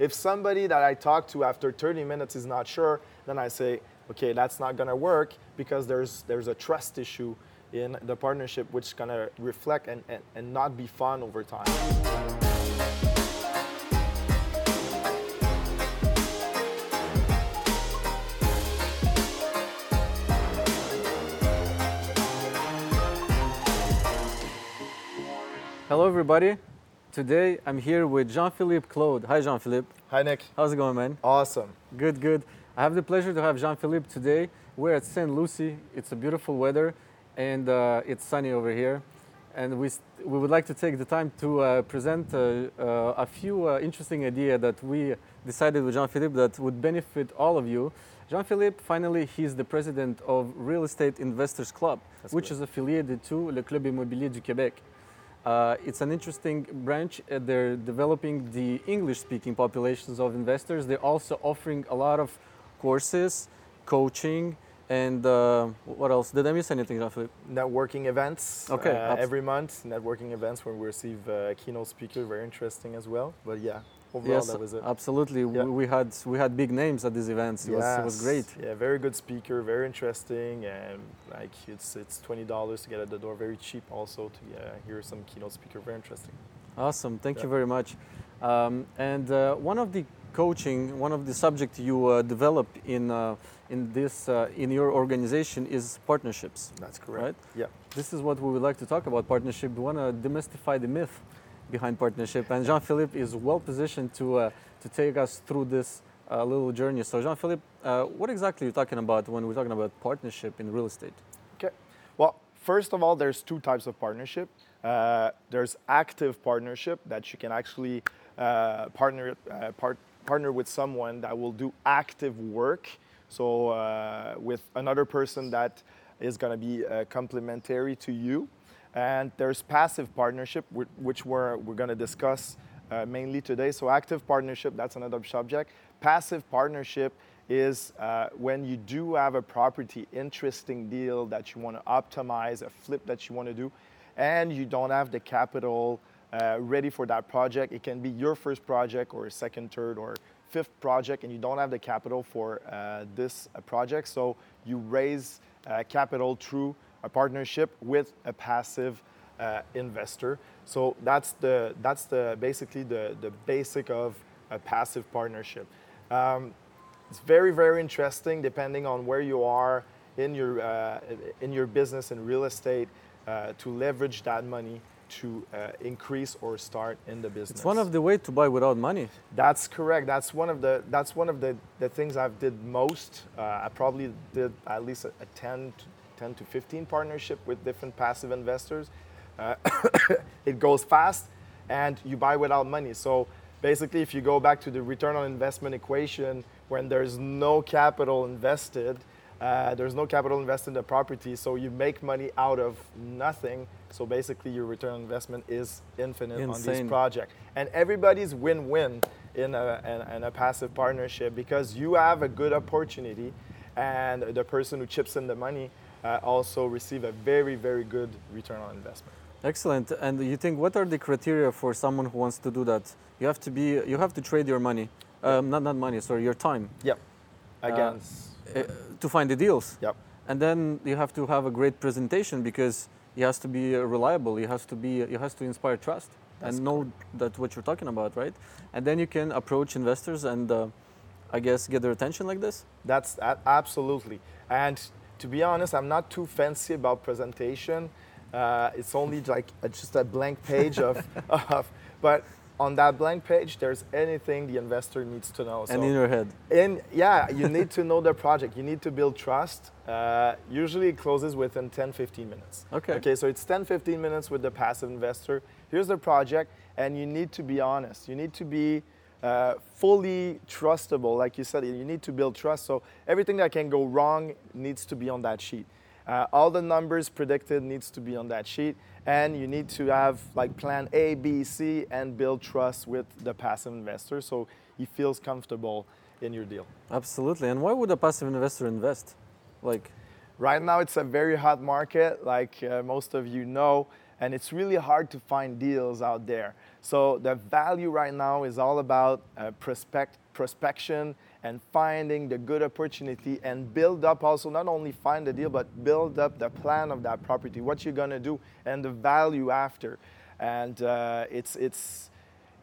If somebody that I talk to after 30 minutes is not sure, then I say, okay, that's not gonna work because there's there's a trust issue in the partnership which is gonna reflect and, and, and not be fun over time. Hello, everybody. Today I'm here with Jean-Philippe Claude. Hi, Jean-Philippe. Hi, Nick. How's it going, man? Awesome. Good, good. I have the pleasure to have Jean-Philippe today. We're at St. Lucie. It's a beautiful weather, and uh, it's sunny over here. And we, we would like to take the time to uh, present uh, uh, a few uh, interesting ideas that we decided with Jean-Philippe that would benefit all of you. Jean-Philippe, finally, he's the president of Real Estate Investors Club, That's which is affiliated to Le Club Immobilier du Québec. Uh, it's an interesting branch. Uh, they're developing the English-speaking populations of investors. They're also offering a lot of courses, coaching, and uh, what else? Did I miss anything, Jean-Philippe? networking events Okay, uh, every month networking events where we receive uh, keynote speakers very interesting as well but yeah overall yes, that was it absolutely. Yeah. We, we had we had big names at these events. It was, it was great. yeah very good speaker very interesting and like it's it's $20 to get at the door very cheap also to uh, hear some keynote speaker very interesting Awesome. Thank Yeah. you very much. Um, and uh, one of the coaching, one of the subject you uh, develop in uh, in this uh, in your organization is partnerships. that's correct Right. yeah This is what we would like to talk about partnership. We want to demystify the myth behind partnership, and Jean-Philippe is well positioned to uh, to take us through this uh, little journey. So, Jean-Philippe, uh, what exactly are you talking about when we're talking about partnership in real estate? Okay. Well, first of all, there's two types of partnership. Uh, there's active partnership that you can actually uh, partner uh, part, partner with someone that will do active work. So with another person that is going to be complementary to you. And there's passive partnership, which we're, we're going to discuss uh, mainly today. So active partnership, that's another subject. Passive partnership is uh, when you do have a property interesting deal that you want to optimize, a flip that you want to do, and you don't have the capital uh, ready for that project. It can be your first project or second, third, or fifth project, and you don't have the capital for uh, this uh, project. So you raise uh, capital through a partnership with a passive uh, investor. So that's the that's the basically the the basic of a passive partnership. Um, it's very very interesting depending on where you are in your uh, in your business in real estate uh, to leverage that money to uh, increase or start in the business. It's one of the way to buy without money. That's correct. That's one of the that's one of the, the things I've did most. Uh, I probably did at least a, a 10 to 10 to 15 partnership with different passive investors. Uh, it goes fast and you buy without money. So basically if you go back to the return on investment equation when there's no capital invested, uh, there's no capital invested in the property, so you make money out of nothing. So basically, your return on investment is infinite on Insane. these projects, and everybody's win-win in a, in, in a passive partnership because you have a good opportunity, and the person who chips in the money uh, also receive a very, very good return on investment. Excellent. And you think what are the criteria for someone who wants to do that? You have to be you have to trade your money, um, not not money, sorry, your time Yep. Again. uh, to find the deals. yep. And then you have to have a great presentation because he has to be uh, reliable. He has to be he has to inspire trust That's and know that what you're talking about, right? And then you can approach investors and uh, I guess get their attention like this. That's absolutely. And to be honest, I'm not too fancy about presentation. Uh, it's only like a, just a blank page of, of, but on that blank page, there's anything the investor needs to know. and in your head. And yeah, you need to know the project. You need to build trust. Uh, usually, it closes within 10, 15 minutes. Okay. Okay, so it's 10, 15 minutes with the passive investor. Here's the project, and you need to be honest. You need to be uh, fully trustable. Like you said, you need to build trust. So everything that can go wrong needs to be on that sheet. Uh, all the numbers predicted needs to be on that sheet, and you need to have like plan A, B, C, and build trust with the passive investor so he feels comfortable in your deal. Absolutely. And why would a passive investor invest? Like Right now, it's a very hot market, like uh, most of you know. and it's really hard to find deals out there. So the value right now is all about uh, prospect, prospection and finding the good opportunity and build up also not only find the deal but build up the plan of that property what you're to do and the value after. And uh, it's it's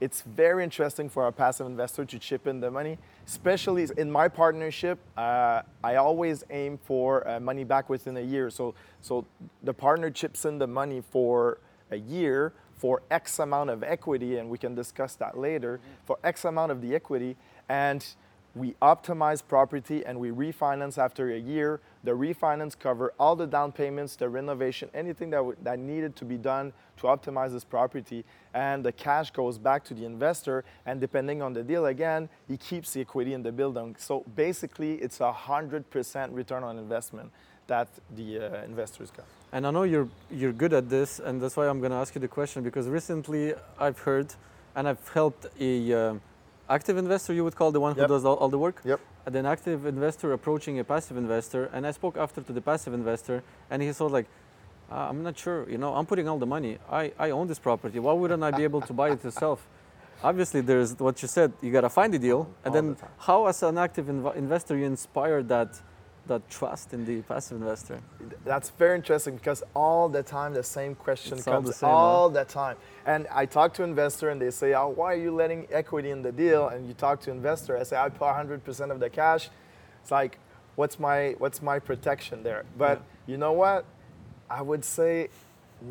it's very interesting for a passive investor to chip in the money especially in my partnership uh, i always aim for uh, money back within a year. So so the partner chips in the money for a year for x amount of equity and we can discuss that later for x amount of the equity and we optimize property and we refinance after a year. The refinance cover all the down payments, the renovation, anything that, w- that needed to be done to optimize this property. And the cash goes back to the investor. And depending on the deal, again, he keeps the equity in the building. So basically, it's a 100% return on investment that the uh, investors got. And I know you're you're good at this, and that's why I'm going to ask you the question because recently I've heard, and I've helped a uh, active investor, you would call the one who Yep. does all, all the work. Yep. And an active investor approaching a passive investor, and I spoke after to the passive investor, and he thought like, uh, I'm not sure, you know, I'm putting all the money. I, I own this property. Why wouldn't I be able to buy it yourself? Obviously, there's what you said. You gotta find the deal, and All then the how, as an active inv- investor, you inspire that that trust in the passive investor. That's very interesting because all the time the same question It's all comes the same, huh? all the time. And I talk to investor and they say, "Oh, why are you letting equity in the deal?" And you talk to investor, I say, "I put 100% of the cash." It's like, what's my what's my protection there? But you know what? I would say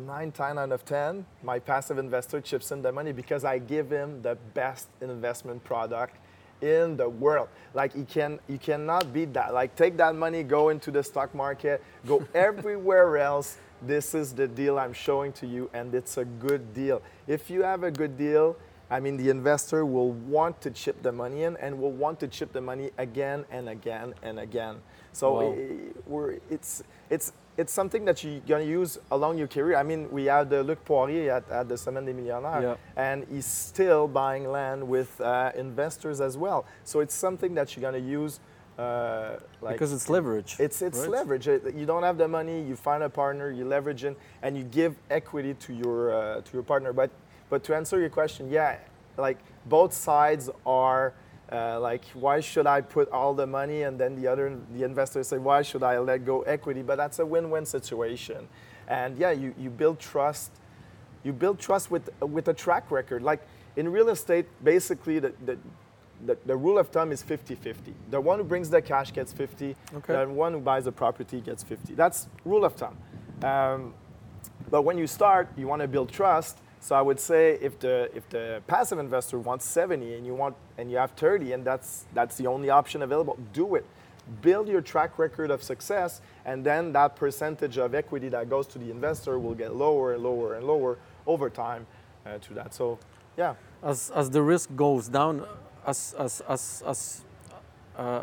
nine times out of ten, my passive investor chips in the money because I give him the best investment product in the world. Like you can you cannot beat that. Like take that money, go into the stock market, go everywhere else. This is the deal I'm showing to you, and it's a good deal. If you have a good deal, I mean the investor will want to chip the money in and will want to chip the money again and again and again. So Wow. Eh, we're, it's it's it's something that you're gonna use along your career. I mean, we had uh, Luc Poirier at, at the Semaine des Millionnaires, Yeah. and he's still buying land with uh, investors as well. So it's something that you're gonna use. Uh, like because it's leverage. it's it's right? leverage. You don't have the money, you find a partner, you leverage it, and you give equity to your uh, to your partner. But but to answer your question, yeah, like both sides are uh, like, why should I put all the money, and then the other the investors say, why should I let go equity? But that's a win-win situation, and yeah, you you build trust. You build trust with with a track record. Like in real estate, basically the, the the, the rule of thumb is 50-50. The one who brings the cash gets 50. Okay. The one who buys the property gets 50. That's rule of thumb. Um, but when you start, you want to build trust. So I would say if the if the passive investor wants 70 and you want and you have 30 and that's that's the only option available, do it. Build your track record of success and then that percentage of equity that goes to the investor will get lower and lower and lower over time uh, to that. So yeah, as as the risk goes down, as as as as uh,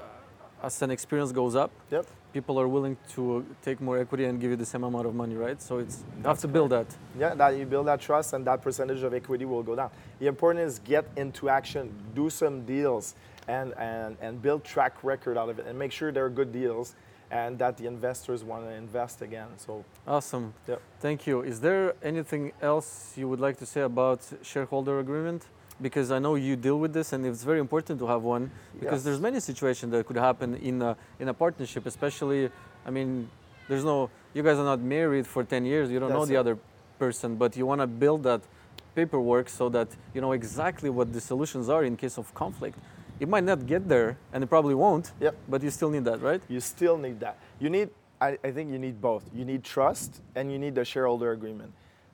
as an experience goes up, yep. People are willing to take more equity and give you the same amount of money, right? So it's you have to build that. Yeah, that you build that trust and that percentage of equity will go down. The important is get into action, do some deals, and, and, and build track record out of it, and make sure they're good deals, and that the investors want to invest again. So Awesome. Yep. Thank you. Is there anything else you would like to say about shareholder agreement? Because I know you deal with this, and it's very important to have one. Because Yes. there's many situations that could happen in a, in a partnership, especially. I mean, there's no. You guys are not married for 10 years. You don't know the it. other person, but you want to build that paperwork so that you know exactly what the solutions are in case of conflict. It might not get there, and it probably won't. Yep. But you still need that, right? you still need that. You need, I, I think you need both. You need trust and you need the shareholder agreement.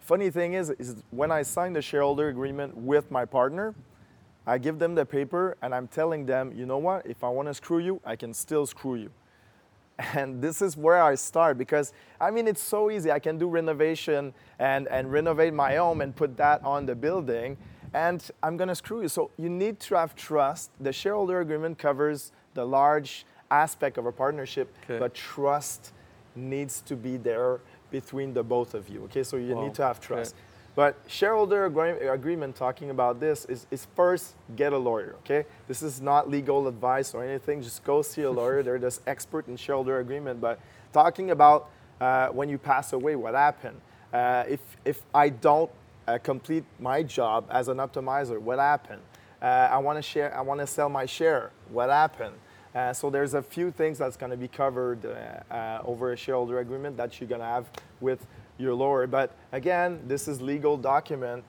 Funny thing is, is when I sign the shareholder agreement with my partner, I give them the paper and I'm telling them, you know what, if I want to screw you, I can still screw you. And this is where I start because I mean it's so easy. I can do renovation and, and renovate my home and put that on the building and I'm gonna screw you. So you need to have trust. The shareholder agreement covers the large aspect of a partnership, Okay. but trust needs to be there between the both of you. Okay, so you Wow. need to have Okay. trust. But shareholder agreement talking about this is, is first get a lawyer, okay? This is not legal advice or anything. Just go see a lawyer. They're just expert in shareholder agreement. But talking about uh, when you pass away, what happened? Uh, if, if I don't uh, complete my job as an optimizer, what happened? Uh, I want to share. I want to sell my share. What happened? Uh, so there's a few things that's going to be covered uh, uh, over a shareholder agreement that you're going to have with your lawyer. But again, this is legal document.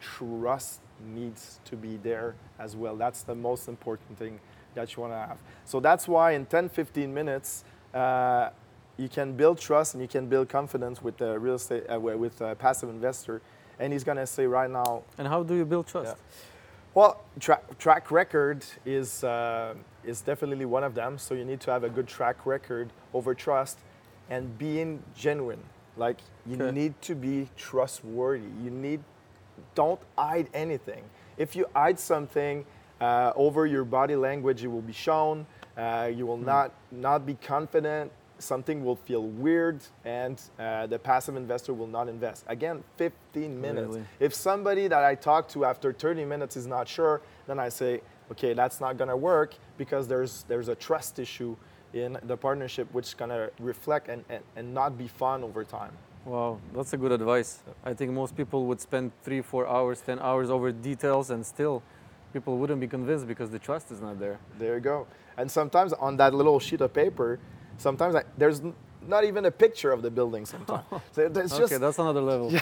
Trust needs to be there as well. That's the most important thing that you want to have. So that's why in 10, 15 minutes, uh, you can build trust and you can build confidence with the real estate uh, with a passive investor. And he's going to say right now. And how do you build trust? Yeah. Well, tra- track record is uh, is definitely one of them. So you need to have a good track record over trust and being genuine. Like you okay. need to be trustworthy. You need don't hide anything. If you hide something uh, over your body language, it will be shown. Uh, you will mm. not not be confident. Something will feel weird, and uh, the passive investor will not invest. Again, 15 minutes. Really? If somebody that I talk to after 30 minutes is not sure, then I say, okay, that's not going to work because there's there's a trust issue in the partnership which is going to reflect and, and, and not be fun over time. Wow, that's a good advice. I think most people would spend three, four hours, 10 hours over details and still people wouldn't be convinced because the trust is not there. There you go. And sometimes on that little sheet of paper, sometimes I, there's not even a picture of the building sometimes. so it's okay, that's another level.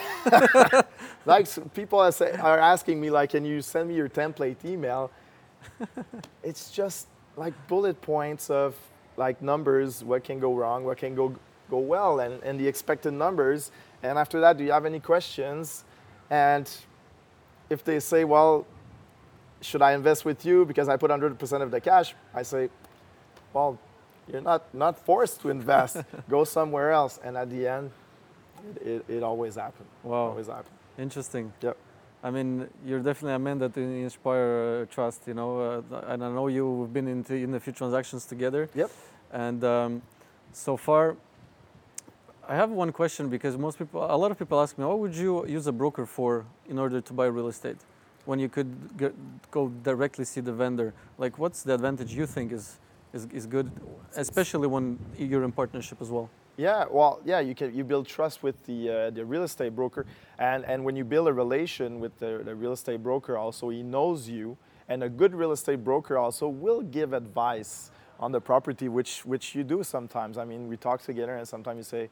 like people are, say, are asking me, like, can you send me your template email? it's just like bullet points of like numbers, what can go wrong, what can go go well and, and the expected numbers. And after that, do you have any questions? And if they say, well, should I invest with you because I put 100% of the cash? I say, well, you're not, not forced to invest. go somewhere else. And at the end, it, it, it always happens. Wow. Always happens. Interesting. Yep. I mean, you're definitely a man that inspire uh, trust, you know, uh, and I know you've been into, in a few transactions together. Yep. And um, so far, I have one question because most people, a lot of people ask me, what would you use a broker for in order to buy real estate when you could get, go directly see the vendor? Like, what's the advantage you think is, is, is good, especially when you're in partnership as well? Yeah, well, yeah, you can you build trust with the uh, the real estate broker, and and when you build a relation with the, the real estate broker, also he knows you, and a good real estate broker also will give advice on the property, which which you do sometimes. I mean, we talk together, and sometimes you say,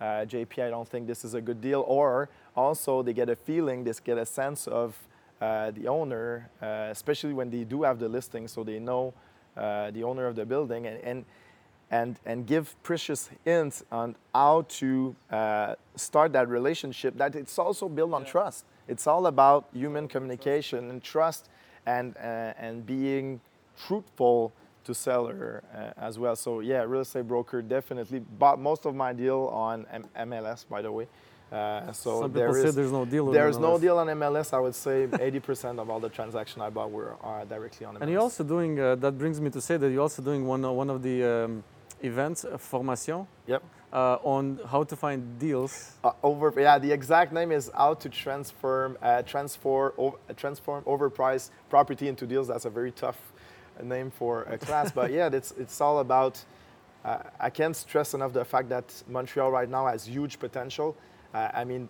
uh, JP, I don't think this is a good deal. Or also they get a feeling, they get a sense of uh, the owner, uh, especially when they do have the listing, so they know uh, the owner of the building and, and, and, and give precious hints on how to uh, start that relationship. That it's also built on yeah. trust. It's all about human communication and trust and, uh, and being truthful to seller uh, as well. So yeah, real estate broker definitely bought most of my deal on M- MLS, by the way. Uh, so Some there is, there's no deal. There's no deal on MLS. I would say 80% of all the transactions I bought were uh, directly on MLS. And you're also doing. Uh, that brings me to say that you're also doing one uh, one of the um, events, uh, formation. Yep. on how to find deals. over yeah, the exact name is how to transform transform transform overpriced property into deals. That's a very tough name for a class. but yeah, it's, it's all about, uh, I can't stress enough the fact that Montreal right now has huge potential. Uh, I mean,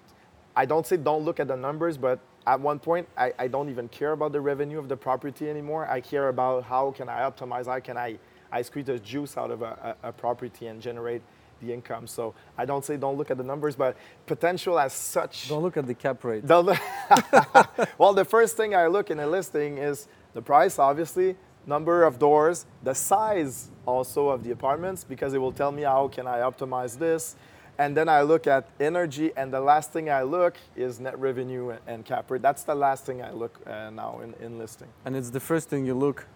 I don't say don't look at the numbers, but at one point, I, I don't even care about the revenue of the property anymore. I care about how can I optimize, how can I, I squeeze the juice out of a, a, a property and generate the income. So I don't say don't look at the numbers, but potential as such. Don't look at the cap rate. well, the first thing I look in a listing is the price, obviously, number of doors, the size also of the apartments, because it will tell me how can I optimize this. And then I look at energy, and the last thing I look is net revenue and cap rate. That's the last thing I look uh, now in, in listing. And it's the first thing you look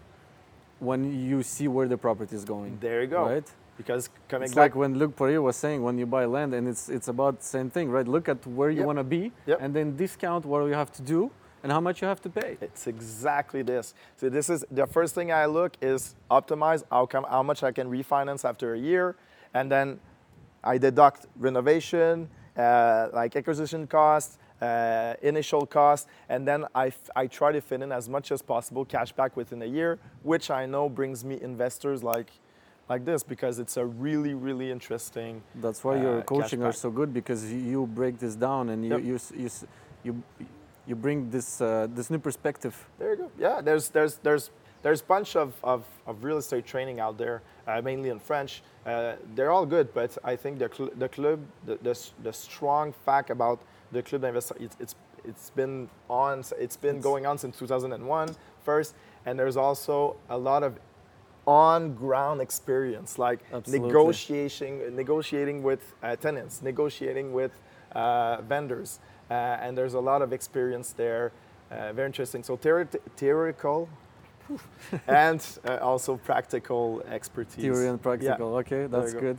when you see where the property is going. There you go. Right? Because coming it's like when Luc Poirier was saying when you buy land, and it's it's about the same thing, right? Look at where you yep. want to be, yep. and then discount what you have to do, and how much you have to pay. It's exactly this. So this is the first thing I look is optimize outcome, how much I can refinance after a year, and then I deduct renovation, uh, like acquisition costs, uh, initial cost, and then I, I try to fit in as much as possible cash back within a year, which I know brings me investors like like this because it's a really, really interesting. That's why your uh, coaching are so good because you, break this down and you Yep. you, you, you you bring this uh, this new perspective. There you go. Yeah, there's there's there's there's a bunch of, of, of real estate training out there, mainly in French. Uh, they're all good, but I think the cl- the club the, the the strong fact about the club d'investissement it's, it's it's been on it's been It's- going on since 2001 first, and there's also a lot of on ground experience like Absolutely. negotiating negotiating with uh, tenants, negotiating with uh, vendors, uh, and there's a lot of experience there. Uh, very interesting. So theoretical and uh, also practical expertise. Theory and practical. Okay, that's go. good.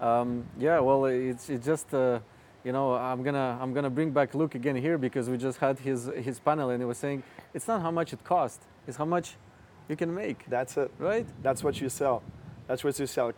Um, yeah, well, it's, it's just uh, you know I'm gonna I'm gonna bring back Luc again here because we just had his his panel and he was saying it's not how much it costs, it's how much you can make, That's it. right? That's what you sell. That's what you sell.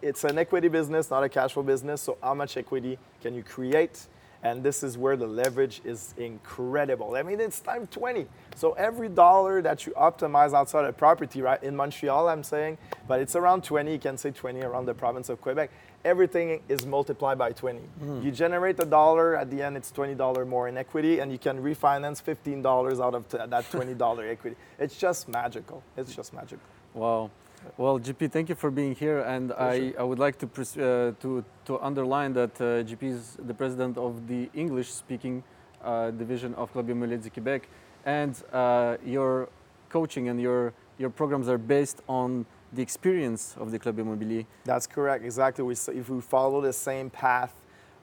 It's an equity business, not a cash flow business. So how much equity can you create? And this is where the leverage is incredible. I mean, it's time 20. So every dollar that you optimize outside of property, right? In Montreal, I'm saying, but it's around 20. You can say 20 around the province of Quebec. Everything is multiplied by 20. Hmm. You generate a dollar, at the end, it's $20 more in equity, and you can refinance $15 out of t- that $20 equity. It's just magical. It's just magical. Wow. Well, JP, thank you for being here, and I, I would like to, uh, to to underline that uh, JP is the president of the English-speaking uh, division of Club Immobilier du Québec, and uh, your coaching and your your programs are based on the experience of the Club Immobilier. That's correct. Exactly. We, if we follow the same path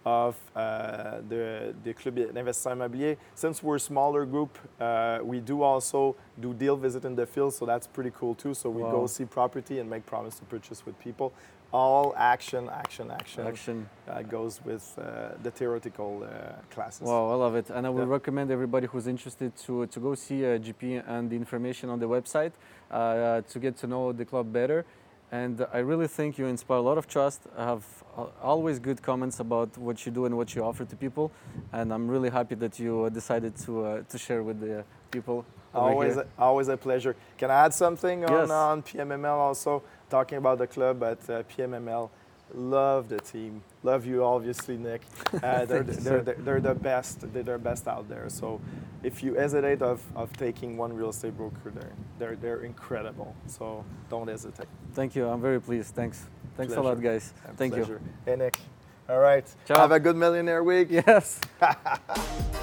of uh, the, the Club d'Investissement Immobilier, since we're a smaller group, uh, we do also do deal visit in the field, so that's pretty cool too. So we Wow. go see property and make promise to purchase with people. All action, action, action, Action. Uh, goes with uh, the theoretical uh, classes. Wow, I love it, and I would Yeah. recommend everybody who's interested to to go see uh, JP and the information on the website uh, to get to know the club better. And I really think you inspire a lot of trust. I have always good comments about what you do and what you offer to people, and I'm really happy that you uh, decided to uh, to share with the people. Always, a, always a pleasure. Can I add something on, Yes. on PMML also? Talking about the club, but uh, PMML, love the team. Love you, obviously, Nick. Uh, they're, they're, they're, they're the best. They're the best out there. So if you hesitate of, of taking one real estate broker, they're, they're, they're incredible. So don't hesitate. Thank you. I'm very pleased. Thanks. Thanks a lot, guys. A Thank pleasure. Hey, Nick. All right. Ciao. Have a good millionaire week. Yes.